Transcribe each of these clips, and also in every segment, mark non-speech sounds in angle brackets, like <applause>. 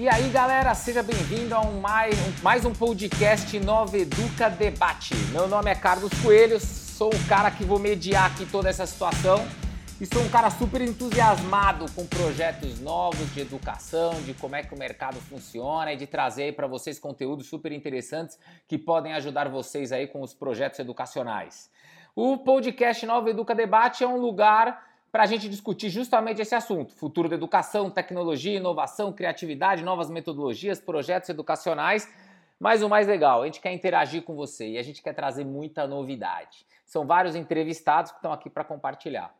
E aí, galera, seja bem-vindo a um mais, um mais um podcast Nova Educa Debate. Meu nome é Carlos Coelho, sou o cara que vou mediar aqui toda essa situação e sou um cara super entusiasmado com projetos novos de educação, de como é que o mercado funciona e de trazer aí para vocês conteúdos super interessantes que podem ajudar vocês aí com os projetos educacionais. O podcast Nova Educa Debate é um lugar para a gente discutir justamente esse assunto: futuro da educação, tecnologia, inovação, criatividade, novas metodologias, projetos educacionais. Mas o mais legal, a gente quer interagir com você e a gente quer trazer muita novidade. São vários entrevistados que estão aqui para compartilhar.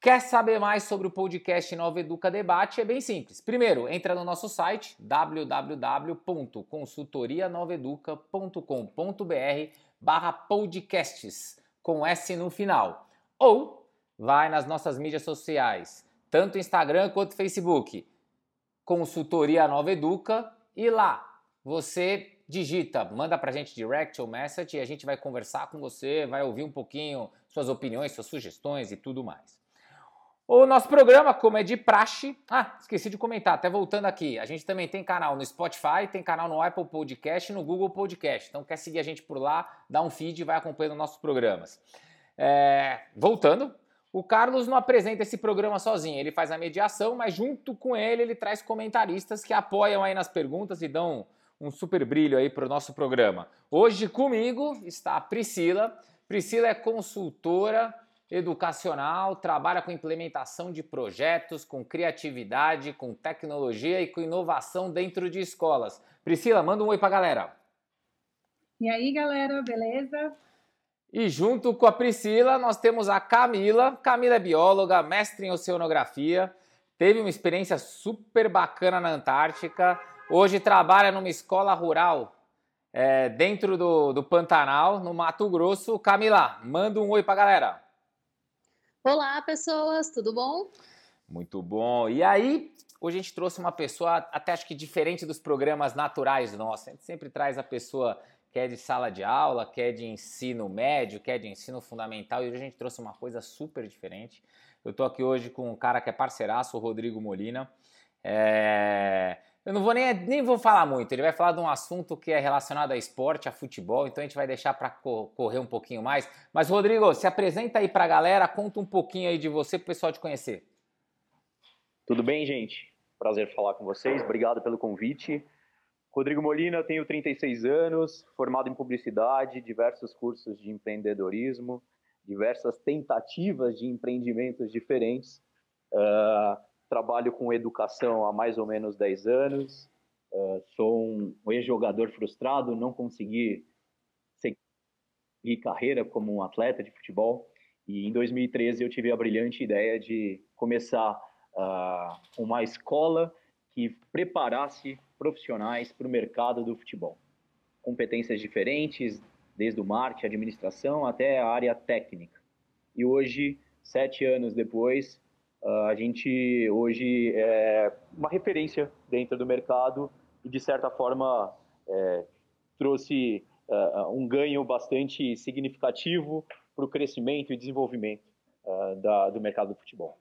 Quer saber mais sobre o podcast Nova Educa Debate? É bem simples. Primeiro, entra no nosso site www.consultorianoveduca.com.br barra podcasts com S no final. Ou vai nas nossas mídias sociais, tanto Instagram quanto Facebook, Consultoria Nova Educa, e lá você digita, manda pra gente direct ou message e a gente vai conversar com você, vai ouvir um pouquinho suas opiniões, suas sugestões e tudo mais. O nosso programa, como é de praxe. Ah, esqueci de comentar, até voltando aqui. A gente também tem canal no Spotify, tem canal no Apple Podcast e no Google Podcast. Então, quer seguir a gente por lá, dá um feed e vai acompanhando nossos programas. É, voltando, o Carlos não apresenta esse programa sozinho, ele faz a mediação, mas junto com ele ele traz comentaristas que apoiam aí nas perguntas e dão um super brilho aí para o nosso programa. Hoje comigo está a Priscila. Priscila é consultora educacional, trabalha com implementação de projetos, com criatividade, com tecnologia e com inovação dentro de escolas. Priscila, manda um oi para a galera. E aí, galera, beleza? E junto com a Priscila, nós temos a Camila. Camila é bióloga, mestre em oceanografia, teve uma experiência super bacana na Antártica. Hoje trabalha numa escola rural é, dentro do, do Pantanal, no Mato Grosso. Camila, manda um oi pra galera. Olá, pessoas, tudo bom? Muito bom. E aí, hoje a gente trouxe uma pessoa, até acho que diferente dos programas naturais nossos. A gente sempre traz a pessoa quer de sala de aula, quer de ensino médio, quer de ensino fundamental, e hoje a gente trouxe uma coisa super diferente. Eu estou aqui hoje com um cara que é parceiraço, o Rodrigo Molina. É... Eu não vou nem, nem vou falar muito, ele vai falar de um assunto que é relacionado a esporte, a futebol, então a gente vai deixar para correr um pouquinho mais. Mas, Rodrigo, se apresenta aí para a galera, conta um pouquinho aí de você para o pessoal te conhecer. Tudo bem, gente? Prazer falar com vocês, obrigado pelo convite. Rodrigo Molina, tenho 36 anos, formado em publicidade, diversos cursos de empreendedorismo, diversas tentativas de empreendimentos diferentes. Uh, trabalho com educação há mais ou menos 10 anos. Uh, sou um ex-jogador frustrado, não consegui seguir carreira como um atleta de futebol. E em 2013 eu tive a brilhante ideia de começar uh, uma escola que preparasse profissionais para o mercado do futebol. Competências diferentes, desde o marketing, administração, até a área técnica. E hoje, sete anos depois, ah, a gente hoje é uma referência dentro do mercado e, de certa forma, é, trouxe uh, um ganho bastante significativo para o crescimento e desenvolvimento uh, da, do mercado do futebol.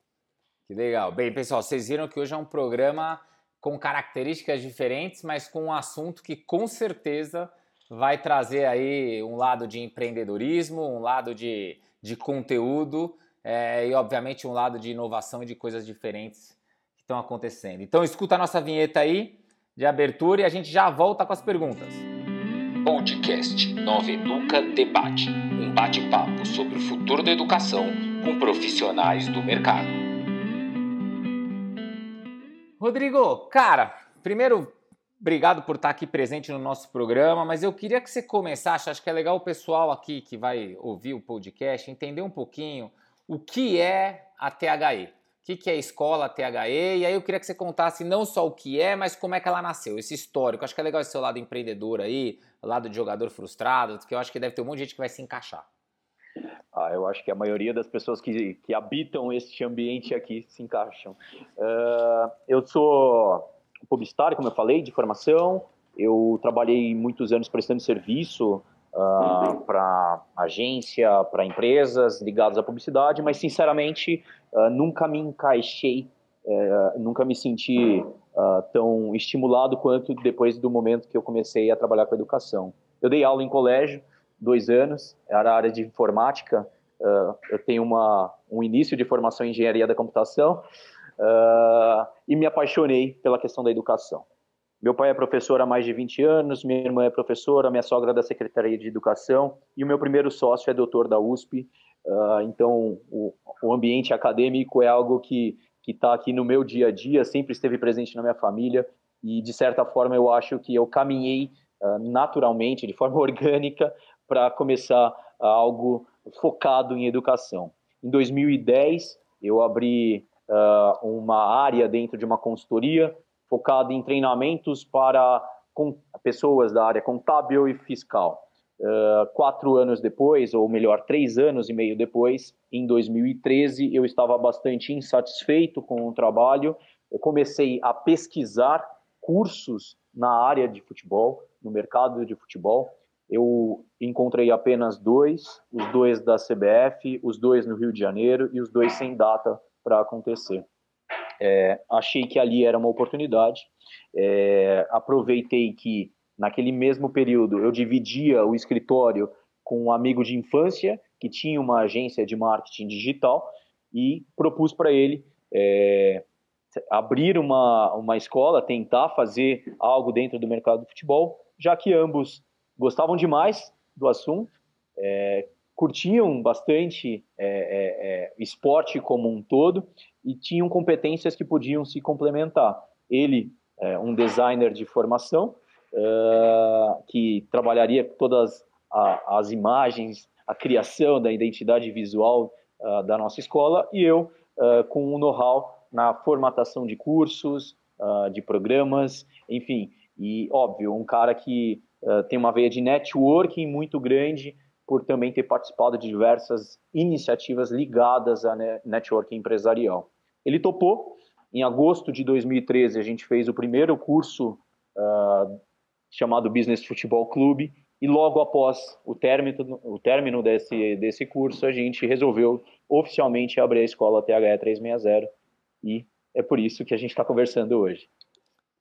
Que legal. Bem, pessoal, vocês viram que hoje é um programa com características diferentes, mas com um assunto que com certeza vai trazer aí um lado de empreendedorismo, um lado de, de conteúdo é, e, obviamente, um lado de inovação e de coisas diferentes que estão acontecendo. Então, escuta a nossa vinheta aí de abertura e a gente já volta com as perguntas. Podcast Nova Educa Debate um bate-papo sobre o futuro da educação com profissionais do mercado. Rodrigo, cara, primeiro, obrigado por estar aqui presente no nosso programa, mas eu queria que você começasse, acho que é legal o pessoal aqui que vai ouvir o podcast entender um pouquinho o que é a THE. O que é a escola THE? E aí eu queria que você contasse não só o que é, mas como é que ela nasceu, esse histórico. Acho que é legal esse seu lado empreendedor aí, lado de jogador frustrado, que eu acho que deve ter um monte de gente que vai se encaixar. Ah, eu acho que a maioria das pessoas que, que habitam este ambiente aqui se encaixam. Uh, eu sou publicitário, como eu falei, de formação. Eu trabalhei muitos anos prestando serviço uh, para agência, para empresas ligadas à publicidade, mas sinceramente uh, nunca me encaixei, uh, nunca me senti tão estimulado quanto depois do momento que eu comecei a trabalhar com educação. Eu dei aula em colégio, dois anos, era a área de informática, uh, eu tenho uma, um início de formação em engenharia da computação, uh, e me apaixonei pela questão da educação. Meu pai é professor há mais de 20 anos, minha irmã é professora, minha sogra é da Secretaria de Educação e o meu primeiro sócio é doutor da USP. Uh, então, o, o, ambiente acadêmico é algo que está aqui no meu dia a dia, sempre esteve presente na minha família e, de certa forma, eu acho que eu caminhei uh, naturalmente, de forma <laughs> orgânica, para começar uh, algo focado em educação. Em 2010, eu abri uma área dentro de uma consultoria focado em treinamentos para pessoas da área contábil e fiscal. Uh, quatro anos depois, ou melhor, três anos e meio depois, em 2013, eu estava bastante insatisfeito com o trabalho. Eu comecei a pesquisar cursos na área de futebol, no mercado de futebol. Eu encontrei apenas dois, os dois da CBF, os dois no Rio de Janeiro e os dois sem data para acontecer. É, achei que ali era uma oportunidade. É, aproveitei que naquele mesmo período eu dividia o escritório com um amigo de infância que tinha uma agência de marketing digital e propus para ele é, abrir uma, uma escola, tentar fazer algo dentro do mercado do futebol, já que ambos gostavam demais do assunto, é, curtiam bastante é, é, é esporte como um todo e tinham competências que podiam se complementar. Ele, é, um designer de formação, uh, que trabalharia todas a, as imagens, a criação da identidade visual da nossa escola, e eu com um know-how na formatação de cursos, de programas, enfim. E, óbvio, um cara que tem uma veia de networking muito grande, por também ter participado de diversas iniciativas ligadas a networking empresarial. Ele topou. Em agosto de 2013, a gente fez o primeiro curso uh, chamado Business Futebol Clube, e logo após o término, o término desse, desse curso, a gente resolveu oficialmente abrir a escola THE 360, e é por isso que a gente está conversando hoje.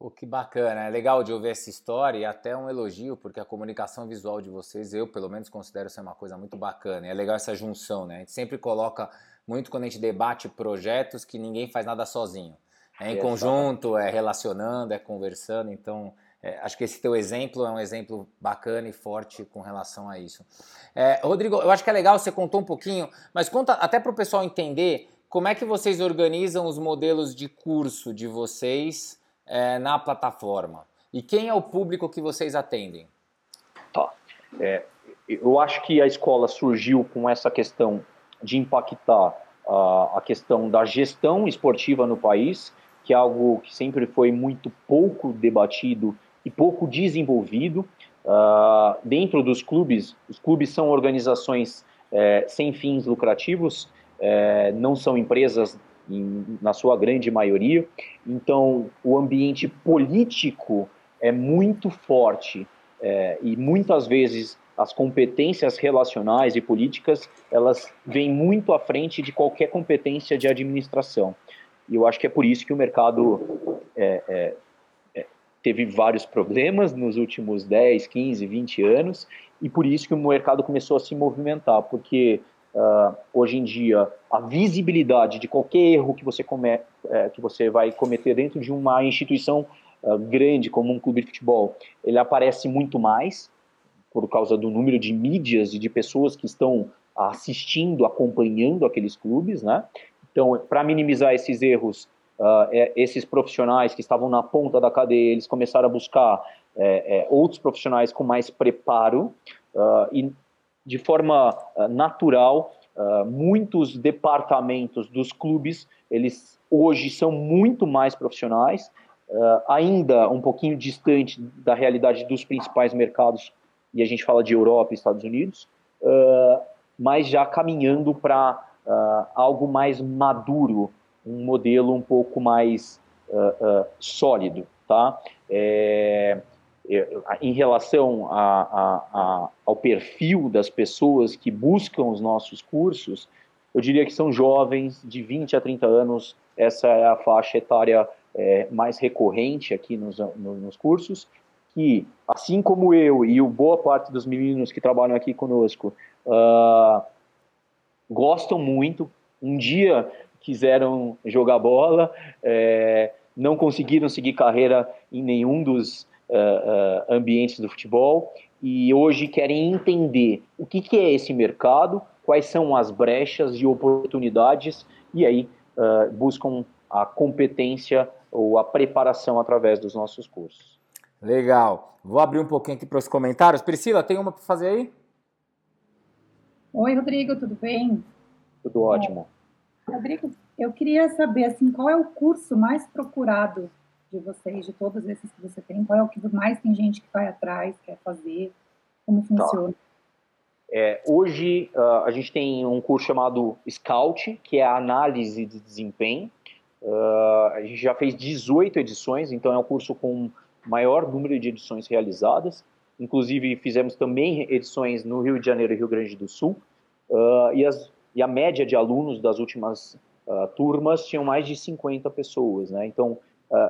Pô, que bacana, é legal de ouvir essa história e até um elogio, porque a comunicação visual de vocês, eu pelo menos considero ser uma coisa muito bacana. E é legal essa junção, né? A gente sempre coloca muito quando a gente debate projetos que ninguém faz nada sozinho. É em é, conjunto, é relacionando, é conversando. Então, é, acho que esse teu exemplo é um exemplo bacana e forte com relação a isso. É, Rodrigo, eu acho que é legal, você contou um pouquinho, mas conta até para o pessoal entender como é que vocês organizam os modelos de curso de vocês é, na plataforma? E quem é o público que vocês atendem? Tá. É, eu acho que a escola surgiu com essa questão de impactar a, a questão da gestão esportiva no país, que é algo que sempre foi muito pouco debatido e pouco desenvolvido. Uh, dentro dos clubes, os clubes são organizações é, sem fins lucrativos, é, não são empresas em, na sua grande maioria. Então, o ambiente político é muito forte é, e muitas vezes as competências relacionais e políticas elas vêm muito à frente de qualquer competência de administração. E eu acho que é por isso que o mercado é, é, é teve vários problemas nos últimos 10, 15, 20 anos, e por isso que o mercado começou a se movimentar, porque Uh, hoje em dia, a visibilidade de qualquer erro que você, come, é, que você vai cometer dentro de uma instituição uh, grande como um clube de futebol, ele aparece muito mais por causa do número de mídias e de pessoas que estão assistindo, acompanhando aqueles clubes, né? Então, para minimizar esses erros, uh, esses profissionais que estavam na ponta da cadeia, eles começaram a buscar é, é, outros profissionais com mais preparo e de forma uh, natural, uh, muitos departamentos dos clubes, eles hoje são muito mais profissionais, uh, ainda um pouquinho distante da realidade dos principais mercados, e a gente fala de Europa e Estados Unidos, mas já caminhando para algo mais maduro, um modelo um pouco mais sólido, tá? É, em relação a, a, a, ao perfil das pessoas que buscam os nossos cursos, eu diria que são jovens de 20 a 30 anos, essa é a faixa etária é, mais recorrente aqui nos, nos cursos, que, assim como eu e boa parte dos meninos que trabalham aqui conosco, uh, gostam muito, um dia quiseram jogar bola, é, não conseguiram seguir carreira em nenhum dos uh, uh, ambientes do futebol e hoje querem entender o que, que, é esse mercado, quais são as brechas e oportunidades e aí uh, buscam a competência ou a preparação através dos nossos cursos. Legal. Vou abrir um pouquinho aqui para os comentários. Priscila, tem uma para fazer aí? Oi, Rodrigo, tudo bem? Tudo ótimo. É, Rodrigo, eu queria saber assim, qual é o curso mais procurado de vocês, de todos esses que você tem? Qual é o que mais tem gente que vai atrás, quer fazer? Como tá. funciona? Tá. É, hoje uh, a gente tem um curso chamado Scout, que é a análise de desempenho. Uh, a gente já fez 18 edições, então é um curso com maior número de edições realizadas. Inclusive fizemos também edições no Rio de Janeiro e Rio Grande do Sul. Uh, e, as, e, a média de alunos das últimas turmas tinham mais de 50 pessoas. Né? Então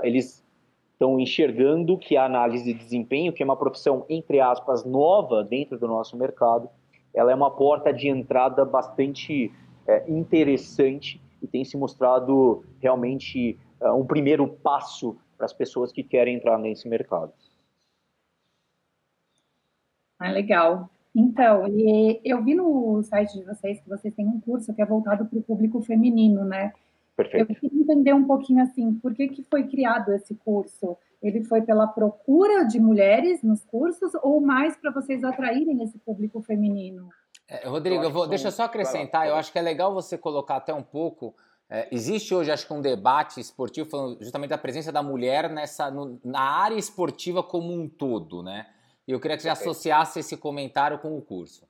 eles estão enxergando que a análise de desempenho, que é uma profissão, entre aspas, nova dentro do nosso mercado, ela é uma porta de entrada bastante é, interessante e tem se mostrado realmente é, um primeiro passo para as pessoas que querem entrar nesse mercado. Ah, legal. Então, eu vi no site de vocês que vocês têm um curso que é voltado para o público feminino, né? Perfeito. Eu queria entender um pouquinho assim, por que, que foi criado esse curso? Ele foi pela procura de mulheres nos cursos ou mais para vocês atraírem esse público feminino? É, Rodrigo, eu vou, deixa eu só acrescentar, eu acho que é legal você colocar até um pouco. É, existe hoje, acho que, um debate esportivo falando justamente da presença da mulher nessa, no, na área esportiva como um todo, né? E eu queria que você associasse esse comentário com o curso.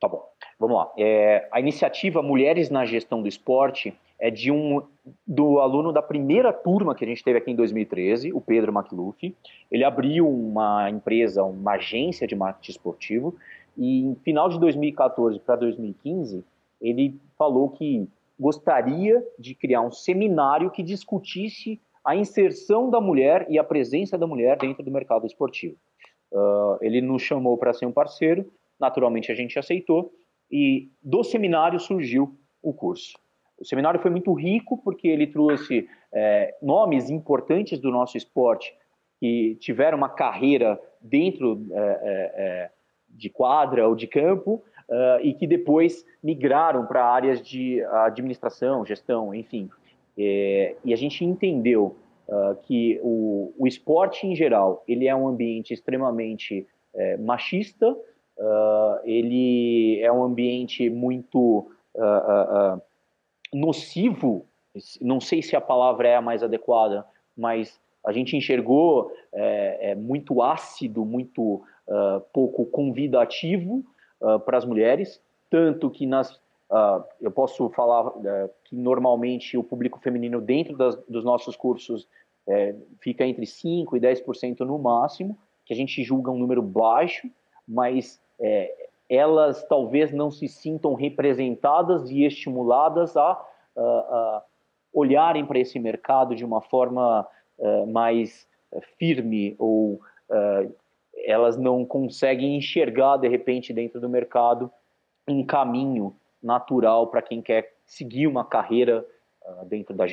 Tá bom, vamos lá. É, a iniciativa Mulheres na Gestão do Esporte é de um do aluno da primeira turma que a gente teve aqui em 2013, o Pedro McLuff. Ele abriu uma empresa, uma agência de marketing esportivo, e em final de 2014 para 2015, ele falou que gostaria de criar um seminário que discutisse a inserção da mulher e a presença da mulher dentro do mercado esportivo. Uh, ele nos chamou para ser um parceiro, naturalmente a gente aceitou, e do seminário surgiu o curso. O seminário foi muito rico porque ele trouxe é, nomes importantes do nosso esporte que tiveram uma carreira dentro é, é, é de quadra ou de campo uh, e que depois migraram para áreas de administração, gestão, enfim. É, e a gente entendeu uh, que o, o, esporte em geral ele é um ambiente extremamente é, machista, uh, ele é um ambiente muito nocivo, não sei se a palavra é a mais adequada, mas a gente enxergou é, é muito ácido, muito uh, pouco convidativo uh, para as mulheres, tanto que nas uh, eu posso falar que normalmente o público feminino dentro das, dos nossos cursos é, fica entre 5 e 10% no máximo, que a gente julga um número baixo, mas é, elas talvez não se sintam representadas e estimuladas a, a, a olharem para esse mercado de uma forma uh, mais firme ou uh, elas não conseguem enxergar de repente dentro do mercado um caminho natural para quem quer seguir uma carreira uh, dentro da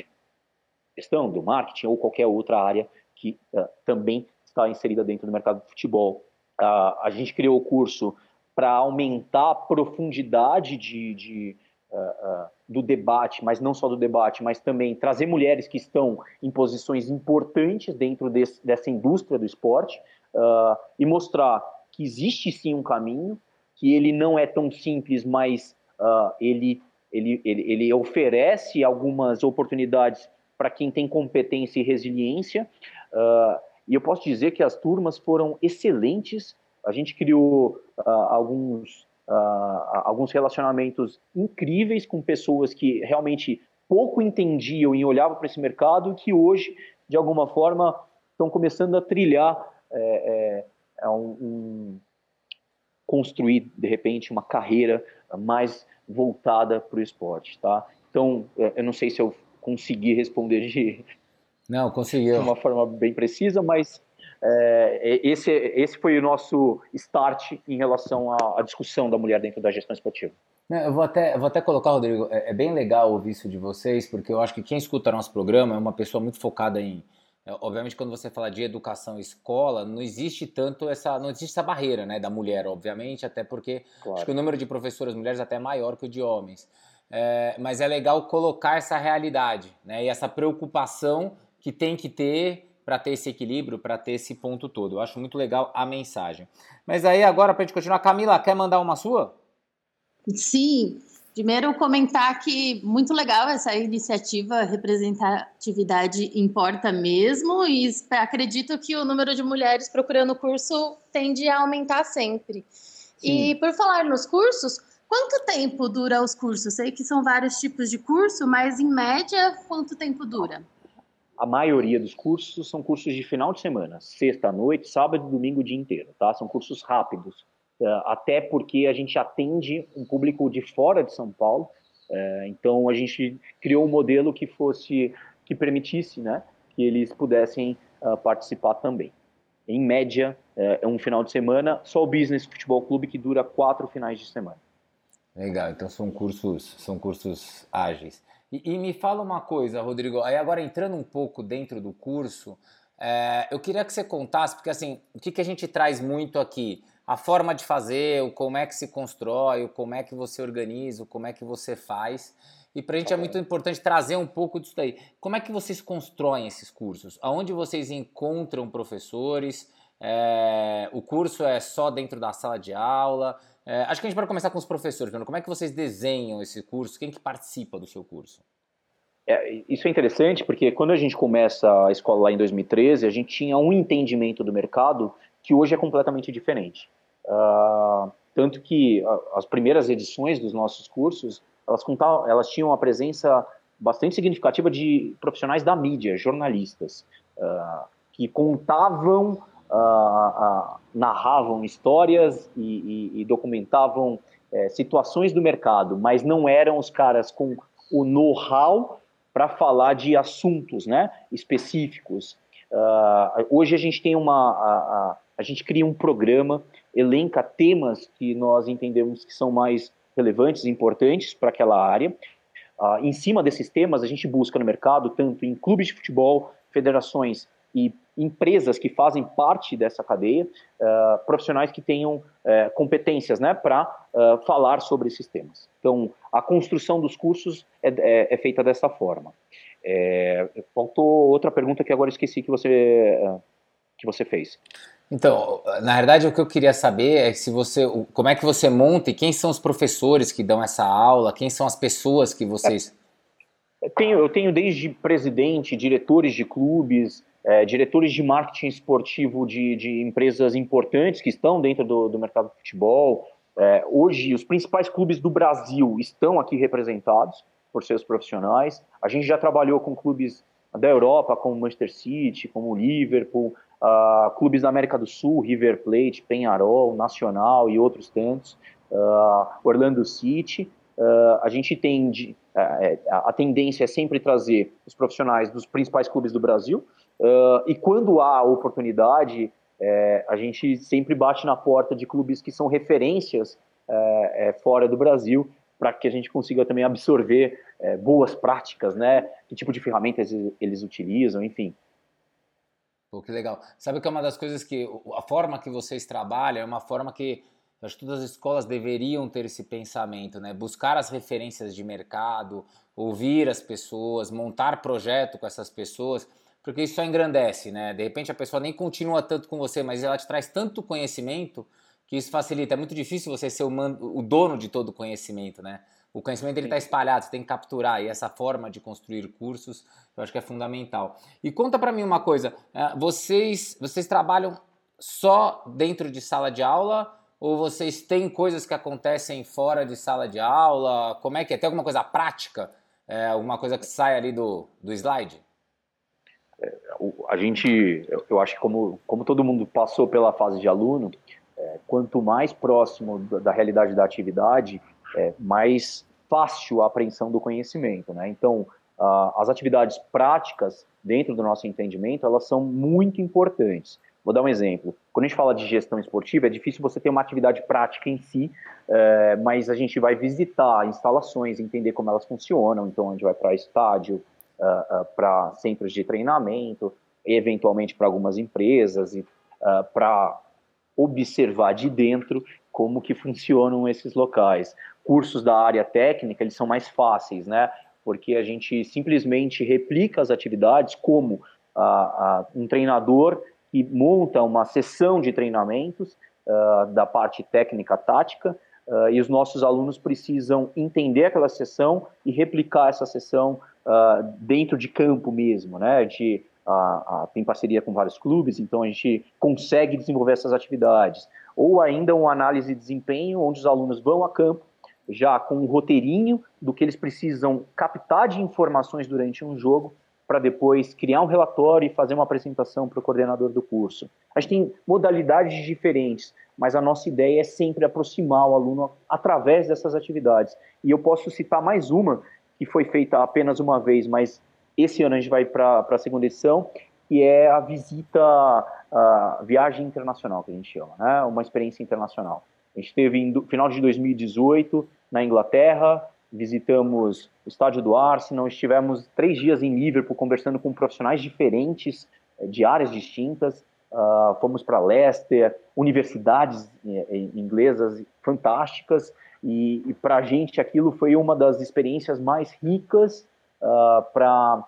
gestão, do marketing ou qualquer outra área que também está inserida dentro do mercado de futebol. a gente criou o curso para aumentar a profundidade de, de uh, uh, do debate, mas não só do debate, mas também trazer mulheres que estão em posições importantes dentro desse, dessa indústria do esporte uh, e mostrar que existe sim um caminho, que ele não é tão simples, mas ele, ele, ele, ele oferece algumas oportunidades para quem tem competência e resiliência. e eu posso dizer que as turmas foram excelentes a gente criou uh, alguns, uh, alguns relacionamentos incríveis com pessoas que realmente pouco entendiam e olhavam para esse mercado e que hoje, de alguma forma, estão começando a trilhar é, é, é, um, um, construir, de repente, uma carreira mais voltada para o esporte, tá? Então, é, eu não sei se eu consegui responder de, Não, conseguiu. De uma forma bem precisa, mas é, esse, esse foi o nosso start em relação à, à, discussão da mulher dentro da gestão esportiva. Eu vou até, vou até colocar, Rodrigo, é, é, bem legal ouvir isso de vocês, porque eu acho que quem escuta nosso programa é uma pessoa muito focada em. É, obviamente, quando você fala de educação e escola, não existe tanto essa. Não existe essa barreira né, da mulher, obviamente, até porque claro. acho que o número de professoras mulheres até é maior que o de homens. É, mas é legal colocar essa realidade né, e essa preocupação que tem que ter para ter esse equilíbrio, para ter esse ponto todo. Eu acho muito legal a mensagem. Mas aí agora, para a gente continuar, Camila, quer mandar uma sua? Sim. Primeiro, comentar que muito legal essa iniciativa, representatividade importa mesmo, e acredito que o número de mulheres procurando curso tende a aumentar sempre. Sim. E por falar nos cursos, quanto tempo dura os cursos? Sei que são vários tipos de curso, mas em média, quanto tempo dura? A maioria dos cursos são cursos de final de semana, sexta noite, sábado e domingo o dia inteiro, tá? São cursos rápidos, eh, até porque a gente atende um público de fora de São Paulo, eh, então a gente criou um modelo que fosse, que permitisse, né, que eles pudessem ah, participar também. Em média, eh, é um final de semana, só o Business Futebol Clube que dura quatro finais de semana. Legal, então são cursos, são cursos ágeis. E, e, me fala uma coisa, Rodrigo, aí agora entrando um pouco dentro do curso, é, eu queria que você contasse, porque assim, o que, que a gente traz muito aqui? A forma de fazer, o como é que se constrói, o como é que você organiza, o como é que você faz. E para a gente é muito importante trazer um pouco disso daí. Como é que vocês constroem esses cursos? Aonde vocês encontram professores? É, o curso é só dentro da sala de aula? É, acho que a gente pode começar com os professores. Como é que vocês desenham esse curso? Quem que participa do seu curso? É, isso é interessante porque quando a gente começa a escola lá em 2013, a gente tinha um entendimento do mercado que hoje é completamente diferente. Uh, tanto que as primeiras edições dos nossos cursos, elas, contavam, elas tinham uma presença bastante significativa de profissionais da mídia, jornalistas, uh, que contavam uh, narravam histórias e, e, e documentavam é, situações do mercado, mas não eram os caras com o know-how para falar de assuntos né, específicos. Uh, hoje a gente tem uma. A, a, a, gente cria um programa, elenca temas que nós entendemos que são mais relevantes e importantes para aquela área. Uh, em cima desses temas, a gente busca no mercado, tanto em clubes de futebol, federações e empresas que fazem parte dessa cadeia, uh, profissionais que tenham uh, competências né, para uh, falar sobre esses temas. Então, a construção dos cursos é, é, é feita dessa forma. É, faltou outra pergunta que agora esqueci que você, que você fez. Então, na verdade, o que eu queria saber é se você, como é que você monta e quem são os professores que dão essa aula, quem são as pessoas que vocês. Eu tenho, eu tenho desde presidente, diretores de clubes, é, diretores de marketing esportivo de, de, empresas importantes que estão dentro do, do mercado de futebol. É, hoje, os principais clubes do Brasil estão aqui representados por seus profissionais. A gente já trabalhou com clubes da Europa, como Manchester City, como Liverpool, uh, clubes da América do Sul, River Plate, Penharol, Nacional e outros tantos, uh, Orlando City. Uh, a gente tem a tendência é sempre trazer os profissionais dos principais clubes do Brasil, Uh, e quando há oportunidade, é, a gente sempre bate na porta de clubes que são referências é, é, fora do Brasil, para que a gente consiga também absorver é, boas práticas, né? Que tipo de ferramentas eles utilizam, enfim. Pô, que legal. Sabe que é uma das coisas que a forma que vocês trabalham é uma forma que acho que todas as escolas deveriam ter esse pensamento, né? Buscar as referências de mercado, ouvir as pessoas, montar projeto com essas pessoas porque isso só engrandece, né? De repente a pessoa nem continua tanto com você, mas ela te traz tanto conhecimento que isso facilita. É muito difícil você ser o, o dono de todo o conhecimento, né? O conhecimento ele está espalhado, você tem que capturar e essa forma de construir cursos eu acho que é fundamental. E conta para mim uma coisa, é, vocês vocês trabalham só dentro de sala de aula ou vocês têm coisas que acontecem fora de sala de aula? Como é que é? Tem alguma coisa prática? É, alguma coisa que sai ali do, do slide? A gente, eu acho que como, como todo mundo passou pela fase de aluno, é, quanto mais próximo da realidade da atividade, é, mais fácil a apreensão do conhecimento, né? Então, as atividades práticas dentro do nosso entendimento, elas são muito importantes. Vou dar um exemplo. Quando a gente fala de gestão esportiva, é difícil você ter uma atividade prática em si, é, mas a gente vai visitar instalações, entender como elas funcionam. Então, a gente vai para estádio, uh, uh, para centros de treinamento, eventualmente para algumas empresas, uh, para observar de dentro como que funcionam esses locais. Cursos da área técnica, eles são mais fáceis, né? Porque a gente simplesmente replica as atividades como um treinador que monta uma sessão de treinamentos da parte técnica tática uh, e os nossos alunos precisam entender aquela sessão e replicar essa sessão uh, dentro de campo mesmo, né? A gente tem parceria com vários clubes, então a gente consegue desenvolver essas atividades. Ou ainda uma análise de desempenho, onde os alunos vão a campo já com um roteirinho do que eles precisam captar de informações durante um jogo para depois criar um relatório e fazer uma apresentação para o coordenador do curso. A gente tem modalidades diferentes, mas a nossa ideia é sempre aproximar o aluno através dessas atividades. E eu posso citar mais uma que foi feita apenas uma vez, mas esse ano a gente vai para a segunda edição, que é a visita, a viagem internacional, que a gente chama, né? uma experiência internacional. A gente teve no final de 2018 na Inglaterra, visitamos o estádio do Arsenal, estivemos três dias em Liverpool conversando com profissionais diferentes, eh, de áreas distintas, uh, fomos para Leicester, universidades eh, inglesas fantásticas, e, e para a gente aquilo foi uma das experiências mais ricas uh, para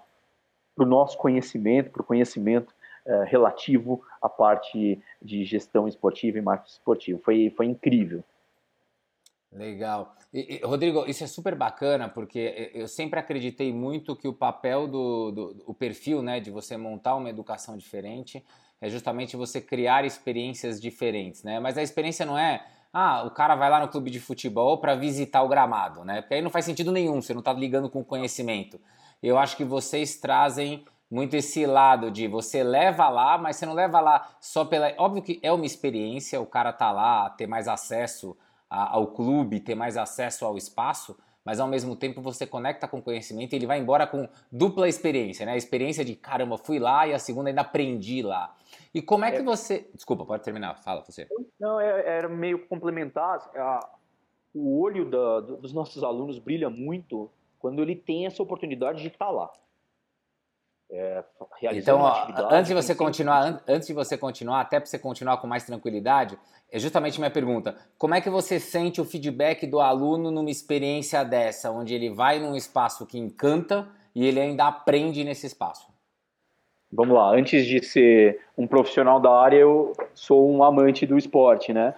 o nosso conhecimento, para o conhecimento uh, relativo à parte de gestão esportiva e marketing esportivo. Foi, foi incrível. Legal. E, e, Rodrigo, isso é super bacana porque eu sempre acreditei muito que o papel do, do o perfil, né, de você montar uma educação diferente é justamente você criar experiências diferentes, né? Mas a experiência não é, ah, o cara vai lá no clube de futebol para visitar o gramado, né? Porque aí não faz sentido nenhum, você não está ligando com conhecimento. Eu acho que vocês trazem muito esse lado de você leva lá, mas você não leva lá só pela. Óbvio que é uma experiência, o cara tá lá, ter mais acesso ao clube, ter mais acesso ao espaço, mas ao mesmo tempo você conecta com conhecimento e ele vai embora com dupla experiência, né? A experiência de caramba, fui lá e a segunda ainda aprendi lá. E como é, é que você. Desculpa, pode terminar, fala você. Não, é, era meio complementar. A, o olho da, dos nossos alunos brilha muito quando ele tem essa oportunidade de estar tá lá. É, então, antes de você continuar, antes de você continuar, até para você continuar com mais tranquilidade, é justamente minha pergunta. Como é que você sente o feedback do aluno numa experiência dessa, onde ele vai num espaço que encanta e ele ainda aprende nesse espaço? Vamos lá, antes de ser um profissional da área, eu sou um amante do esporte, né?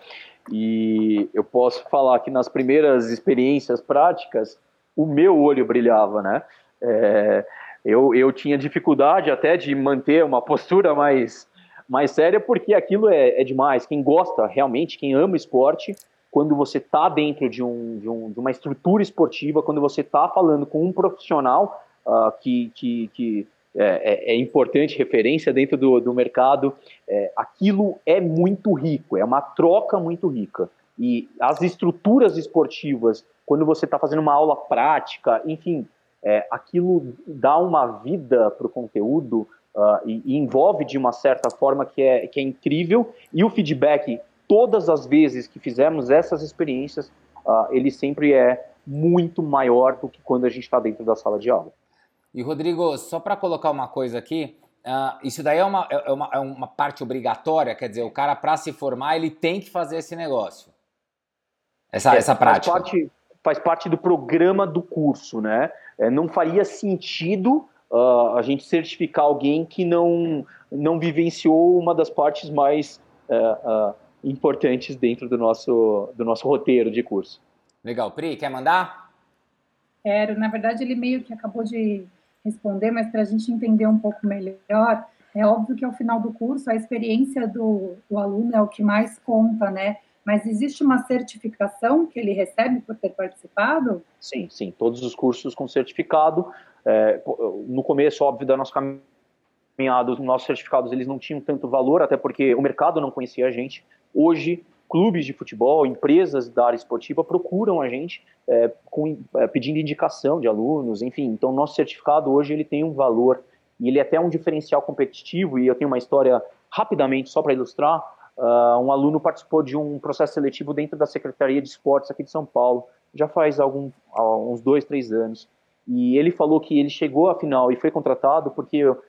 E eu posso falar que nas primeiras experiências práticas, o meu olho brilhava, né? É, eu, eu tinha dificuldade até de manter uma postura mais, mais séria, porque aquilo é, é demais. Quem gosta realmente, quem ama esporte, quando você está dentro de, um, de, um, de, uma estrutura esportiva, quando você está falando com um profissional uh, que, que, que é, é, é, importante, referência dentro do, do mercado, é, aquilo é muito rico, é uma troca muito rica. E as estruturas esportivas, quando você está fazendo uma aula prática, enfim, é, aquilo dá uma vida para o conteúdo uh, e, e, envolve de uma certa forma que é, que é incrível. E o feedback, todas as vezes que fizemos essas experiências, uh, ele sempre é muito maior do que quando a gente está dentro da sala de aula. E Rodrigo, só para colocar uma coisa aqui, uh, isso daí é uma, é, uma, é uma parte obrigatória, quer dizer, o cara para se formar ele tem que fazer esse negócio. Essa, é, essa prática. Faz parte, faz parte do programa do curso, né? É, não faria sentido uh, a gente certificar alguém que não, não vivenciou uma das partes mais uh, uh, importantes dentro do nosso, do nosso roteiro de curso. Legal. Pri, quer mandar? Quero. Na verdade, ele meio que acabou de responder, mas para a gente entender um pouco melhor, é óbvio que ao final do curso a experiência do, do aluno é o que mais conta, né? Mas existe uma certificação que ele recebe por ter participado? Sim, sim. Todos os cursos com certificado. É, no começo, óbvio, da nossa caminhada, os nossos certificados eles não tinham tanto valor, até porque o mercado não conhecia a gente. Hoje, clubes de futebol, empresas da área esportiva procuram a gente é, com, é, pedindo indicação de alunos, enfim. Então, nosso certificado hoje ele tem um valor e ele é até um diferencial competitivo. E eu tenho uma história rapidamente só para ilustrar. Uh, um aluno participou de um processo seletivo dentro da Secretaria de Esportes aqui de São Paulo, já faz algum, uns dois, três anos. E ele falou que ele chegou à final e foi contratado porque uh,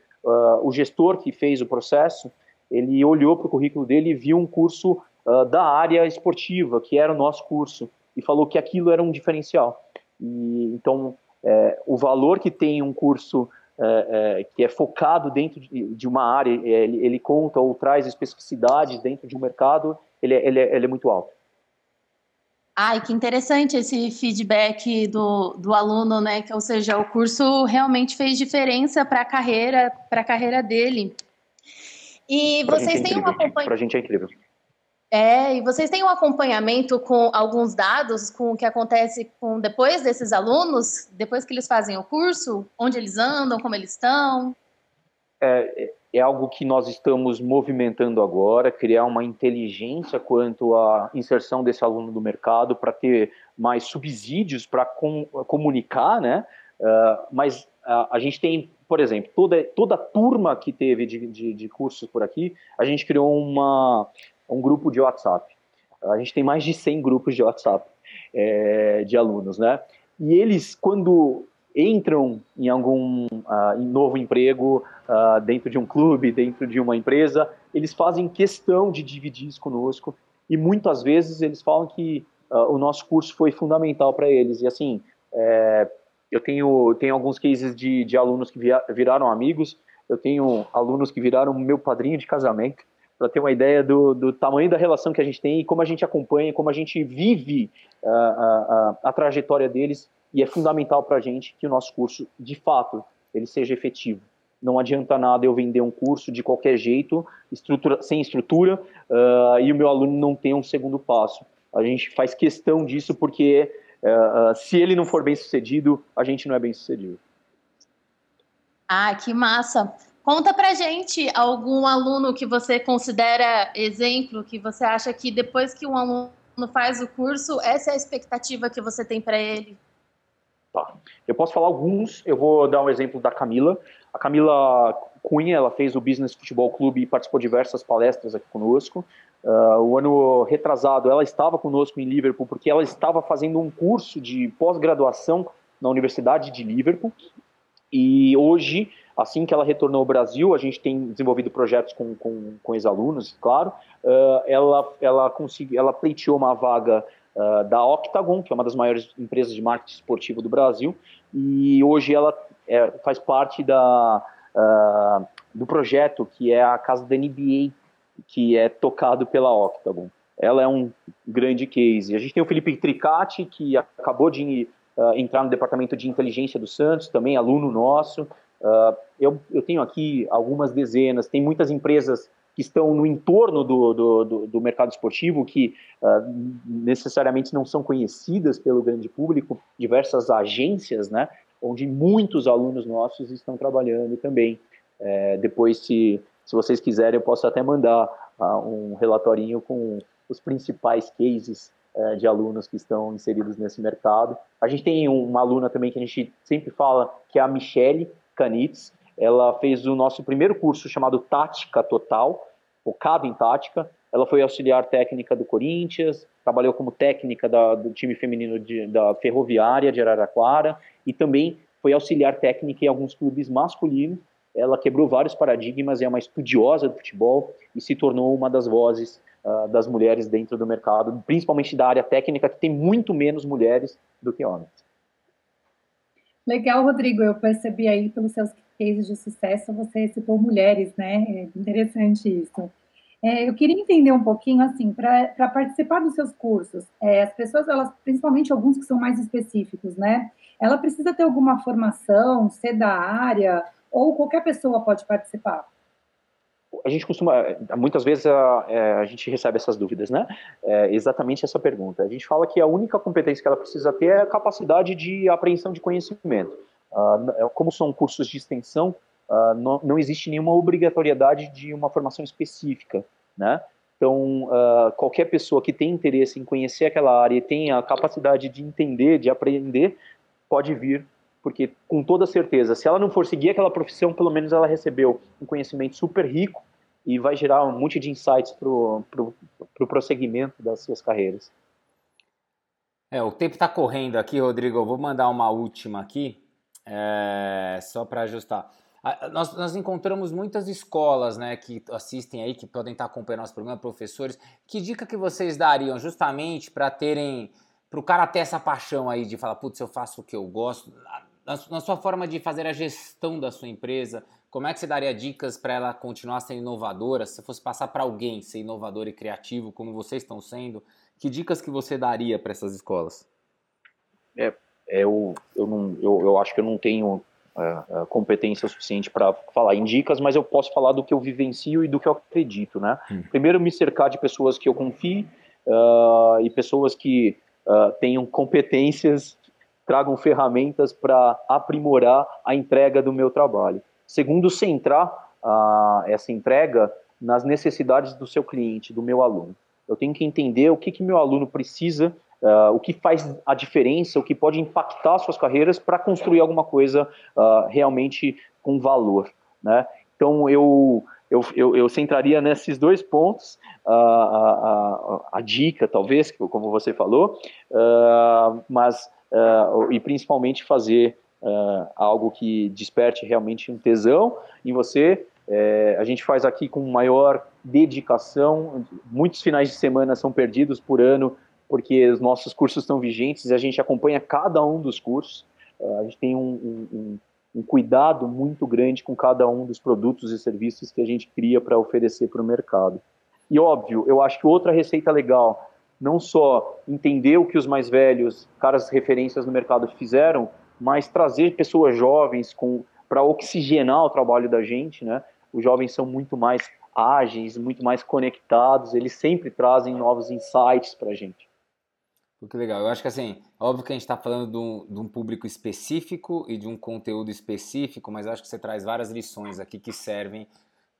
o gestor que fez o processo, ele olhou para o currículo dele e viu um curso uh, da área esportiva, que era o nosso curso, e falou que aquilo era um diferencial. E, então, é, o valor que tem um curso é, é, que é focado dentro de, de uma área, é, ele, ele, conta ou traz especificidades dentro de um mercado, ele, é, ele, é, ele é muito alto. Ai, que interessante esse feedback do, do aluno, né? Que, ou seja, o curso realmente fez diferença para a carreira, para a carreira dele. E pra vocês têm um acompanhamento. Para a gente é incrível. É, e vocês têm um acompanhamento com alguns dados com o que acontece com depois desses alunos, depois que eles fazem o curso, onde eles andam, como eles estão? É, é algo que nós estamos movimentando agora, criar uma inteligência quanto à inserção desse aluno no mercado para ter mais subsídios para com, comunicar, né? Uh, mas uh, a gente tem, por exemplo, toda, toda turma que teve de, de, de cursos por aqui, a gente criou uma, um grupo de WhatsApp. A gente tem mais de 100 grupos de WhatsApp é, de alunos, né? E eles, quando entram em algum uh, em novo emprego uh, dentro de um clube, dentro de uma empresa, eles fazem questão de dividir isso conosco e muitas vezes eles falam que uh, o nosso curso foi fundamental para eles. E assim, é, eu tenho, tenho alguns cases de, de alunos que via, viraram amigos, eu tenho alunos que viraram meu padrinho de casamento, para ter uma ideia do, do, tamanho da relação que a gente tem e como a gente acompanha, como a gente vive uh, uh, a trajetória deles e é fundamental para a gente que o nosso curso, de fato, ele seja efetivo. Não adianta nada eu vender um curso de qualquer jeito, estrutura, sem estrutura, uh, e o meu aluno não tem um segundo passo. A gente faz questão disso porque se ele não for bem sucedido, a gente não é bem sucedido. Ah, que massa! Conta pra gente algum aluno que você considera exemplo, que você acha que depois que um aluno faz o curso, essa é a expectativa que você tem para ele. Tá. Eu posso falar alguns, eu vou dar um exemplo da Camila. A Camila Cunha, ela fez o Business Futebol Clube e participou de diversas palestras aqui conosco. Uh, o ano retrasado, ela estava conosco em Liverpool porque ela estava fazendo um curso de pós-graduação na Universidade de Liverpool. E hoje Assim que ela retornou ao Brasil, a gente tem desenvolvido projetos com, com, com ex-alunos, claro. Uh, ela, ela, conseguiu, ela pleiteou uma vaga uh, da Octagon, que é uma das maiores empresas de marketing esportivo do Brasil, e hoje ela é, faz parte da, uh, do projeto que é a casa da NBA, que é tocado pela Octagon. Ela é um grande case. A gente tem o Felipe Tricati, que acabou de entrar no departamento de inteligência do Santos, também aluno nosso. Uh, eu, eu, tenho aqui algumas dezenas, tem muitas empresas que estão no entorno do, do, do, do mercado esportivo, que uh, necessariamente não são conhecidas pelo grande público, diversas agências, né, onde muitos alunos nossos estão trabalhando também. É, depois, se, se vocês quiserem, eu posso até mandar uh, um relatorinho com os principais cases uh, de alunos que estão inseridos nesse mercado. A gente tem uma aluna também que a gente sempre fala, que é a Michele, Canitz. Ela fez o nosso primeiro curso chamado Tática Total, focado em tática. Ela foi auxiliar técnica do Corinthians, trabalhou como técnica da, do time feminino de, da Ferroviária de Araraquara e também foi auxiliar técnica em alguns clubes masculinos. Ela quebrou vários paradigmas, é uma estudiosa do futebol e se tornou uma das vozes uh, das mulheres dentro do mercado, principalmente da área técnica, que tem muito menos mulheres do que homens. Legal, Rodrigo. Eu percebi aí pelos seus cases de sucesso, você citou mulheres, né? É interessante isso. É, eu queria entender um pouquinho, assim, para participar dos seus cursos, é, as pessoas, elas, principalmente alguns que são mais específicos, né? Ela precisa ter alguma formação, ser da área, ou qualquer pessoa pode participar? A gente costuma, muitas vezes a, é, a gente recebe essas dúvidas, né? É exatamente essa pergunta. A gente fala que a única competência que ela precisa ter é a capacidade de apreensão de conhecimento. Uh, como são cursos de extensão, uh, não, existe nenhuma obrigatoriedade de uma formação específica, né? Então, uh, qualquer pessoa que tem interesse em conhecer aquela área e tem a capacidade de entender, de aprender, pode vir, porque com toda certeza, se ela não for seguir aquela profissão, pelo menos ela recebeu um conhecimento super rico e vai gerar um monte de insights para o pro, pro prosseguimento das suas carreiras. É, o tempo está correndo aqui, Rodrigo. Eu vou mandar uma última aqui, é, só para ajustar. Nós, nós, encontramos muitas escolas né, que assistem aí, que podem estar acompanhando nosso programa, professores. Que dica que vocês dariam justamente para terem, para o cara ter essa paixão aí de falar, putz, eu faço o que eu gosto, na, sua forma de fazer a gestão da sua empresa, como é que você daria dicas para ela continuar sendo inovadora? Se fosse passar para alguém ser inovador e criativo, como vocês estão sendo, que dicas que você daria para essas escolas? É, é, eu, eu, não, eu, eu acho que eu não tenho uh, competência suficiente para falar em dicas, mas eu posso falar do que eu vivencio e do que eu acredito, né? Hum. Primeiro, me cercar de pessoas que eu confie uh, e pessoas que uh, tenham competências, tragam ferramentas para aprimorar a entrega do meu trabalho. Segundo, centrar uh, essa entrega nas necessidades do seu cliente, do meu aluno. Eu tenho que entender o que, que meu aluno precisa, uh, o que faz a diferença, o que pode impactar suas carreiras para construir alguma coisa uh, realmente com valor. Né? Então, eu, eu, eu, eu, centraria nesses dois pontos a, a, a, dica, talvez, como você falou, uh, mas uh, e principalmente fazer uh, algo que desperte realmente um tesão em você. É, a gente faz aqui com maior dedicação. Muitos finais de semana são perdidos por ano porque os nossos cursos estão vigentes e a gente acompanha cada um dos cursos. Uh, a gente tem um, um, um, cuidado muito grande com cada um dos produtos e serviços que a gente cria para oferecer para o mercado. E óbvio, eu acho que outra receita legal, não só entender o que os mais velhos, caras referências no mercado fizeram, mas trazer pessoas jovens para oxigenar o trabalho da gente, né? Os jovens são muito mais ágeis, muito mais conectados, eles sempre trazem novos insights para a gente. Que legal. Eu acho que assim, óbvio que a gente está falando de um, de um, público específico e de um conteúdo específico, mas acho que você traz várias lições aqui que servem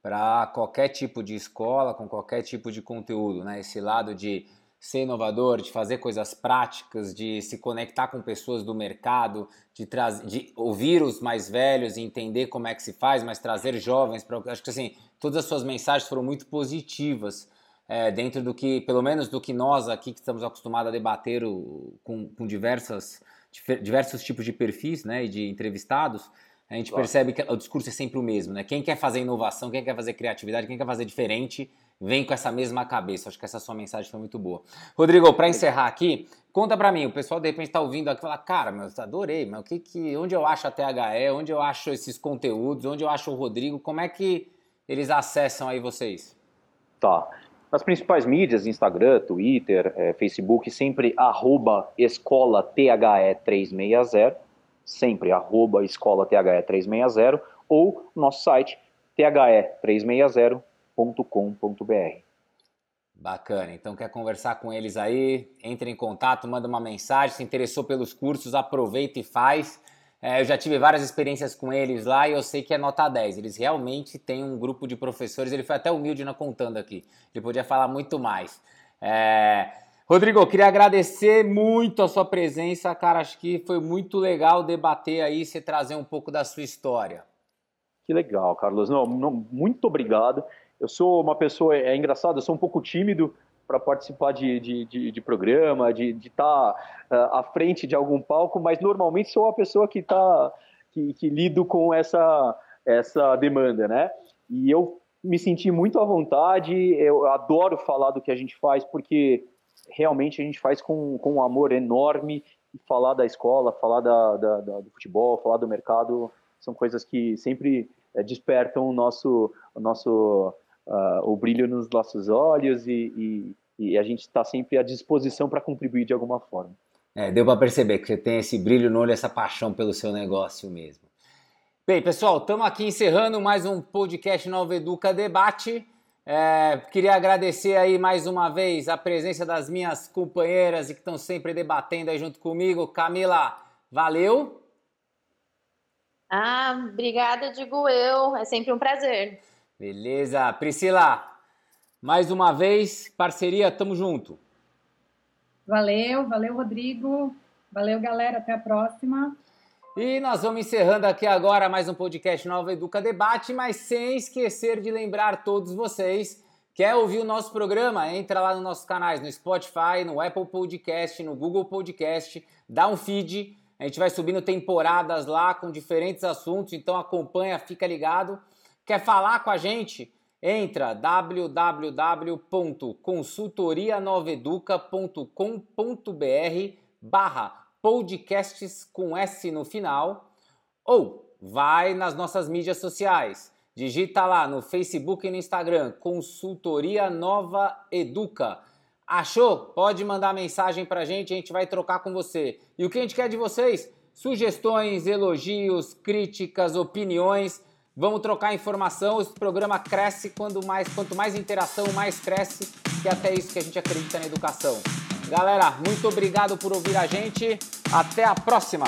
para qualquer tipo de escola, com qualquer tipo de conteúdo, né? Esse lado de ser inovador, de fazer coisas práticas, de se conectar com pessoas do mercado, de, de ouvir os mais velhos e entender como é que se faz, mas trazer jovens para. Acho que assim, todas as suas mensagens foram muito positivas é, dentro do que, pelo menos do que nós aqui que estamos acostumados a debater o, com, com diversas, diversos tipos de perfis né, e de entrevistados. A gente claro. percebe que o discurso é sempre o mesmo, né? Quem quer fazer inovação, quem quer fazer criatividade, quem quer fazer diferente, vem com essa mesma cabeça. Acho que essa sua mensagem foi muito boa. Rodrigo, para encerrar aqui, conta para mim, o pessoal de repente está ouvindo aqui e fala, cara, meu, adorei, mas o que que, onde eu acho a THE, onde eu acho esses conteúdos, onde eu acho o Rodrigo, como é que eles acessam aí vocês? Tá. Nas principais mídias, Instagram, Twitter, é, Facebook, sempre arroba escola THE 360, sempre arroba escola THE 360, ou nosso site the360 www.ecoagro.com.br. Bacana, então quer conversar com eles aí? Entre em contato, manda uma mensagem. Se interessou pelos cursos, aproveita e faz. É, eu já tive várias experiências com eles lá e eu sei que é nota 10. Eles realmente têm um grupo de professores. Ele foi até humilde na contando aqui. Ele podia falar muito mais. É... Rodrigo, eu queria agradecer muito a sua presença, cara. Acho que foi muito legal debater aí, você trazer um pouco da sua história. Que legal, Carlos. Não, não, muito obrigado. Eu sou uma pessoa, é engraçado, eu sou um pouco tímido para participar de, de, de, de, programa, de estar tá, uh, à frente de algum palco, mas normalmente sou a pessoa que tá, que, que lido com essa, essa demanda, né? E eu me senti muito à vontade, eu adoro falar do que a gente faz, porque realmente a gente faz com, com um amor enorme, falar da escola, falar da, da, da, do futebol, falar do mercado, são coisas que sempre é, despertam o nosso, o nosso uh, o brilho nos nossos olhos e, e, e a gente está sempre à disposição para contribuir de alguma forma. É, deu para perceber que você tem esse brilho no olho, essa paixão pelo seu negócio mesmo. Bem, pessoal, estamos aqui encerrando mais um podcast Nova Educa Debate. É, queria agradecer aí mais uma vez a presença das minhas companheiras e que estão sempre debatendo aí junto comigo. Camila, valeu! Ah, obrigada, digo eu. É sempre um prazer. Beleza. Priscila, Mais uma vez, parceria, tamo junto. Valeu, valeu, Rodrigo. Valeu, galera. Até a próxima. E nós vamos encerrando aqui agora mais um podcast Nova Educa Debate, mas sem esquecer de lembrar todos vocês, quer ouvir o nosso programa? Entra lá nos nossos canais, no Spotify, no Apple Podcast, no Google Podcast, dá um feed, a gente vai subindo temporadas lá com diferentes assuntos, então acompanha, fica ligado. Quer falar com a gente? Entra www.consultorianoveduca.com.br barra podcasts com S no final, ou vai nas nossas mídias sociais. Digita lá no Facebook e no Instagram, Consultoria Nova Educa. Achou? Pode mandar mensagem pra gente, a gente vai trocar com você. E o que a gente quer de vocês? Sugestões, elogios, críticas, opiniões. Vamos trocar informação. Esse programa cresce quando mais, quanto mais interação, mais cresce, é até isso que a gente acredita na educação. Galera, muito obrigado por ouvir a gente. Até a próxima!